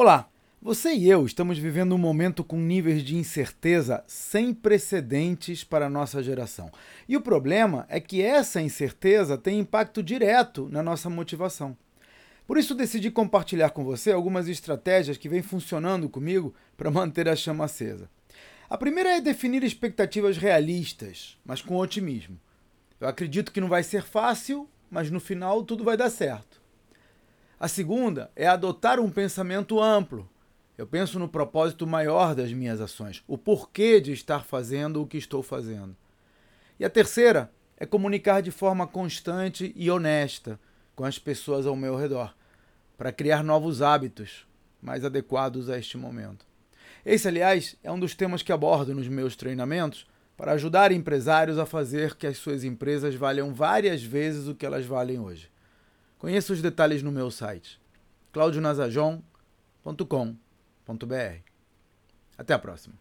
Olá! Você e eu estamos vivendo um momento com níveis de incerteza sem precedentes para a nossa geração. E o problema é que essa incerteza tem impacto direto na nossa motivação. Por isso, decidi compartilhar com você algumas estratégias que vêm funcionando comigo para manter a chama acesa. A primeira é definir expectativas realistas, mas com otimismo. Eu acredito que não vai ser fácil, mas no final tudo vai dar certo. A segunda é adotar um pensamento amplo. Eu penso no propósito maior das minhas ações, o porquê de estar fazendo o que estou fazendo. E a terceira é comunicar de forma constante e honesta com as pessoas ao meu redor, para criar novos hábitos mais adequados a este momento. Esse, aliás, é um dos temas que abordo nos meus treinamentos para ajudar empresários a fazer que as suas empresas valham várias vezes o que elas valem hoje. Conheça os detalhes no meu site claudionazajon.com.br. Até a próxima.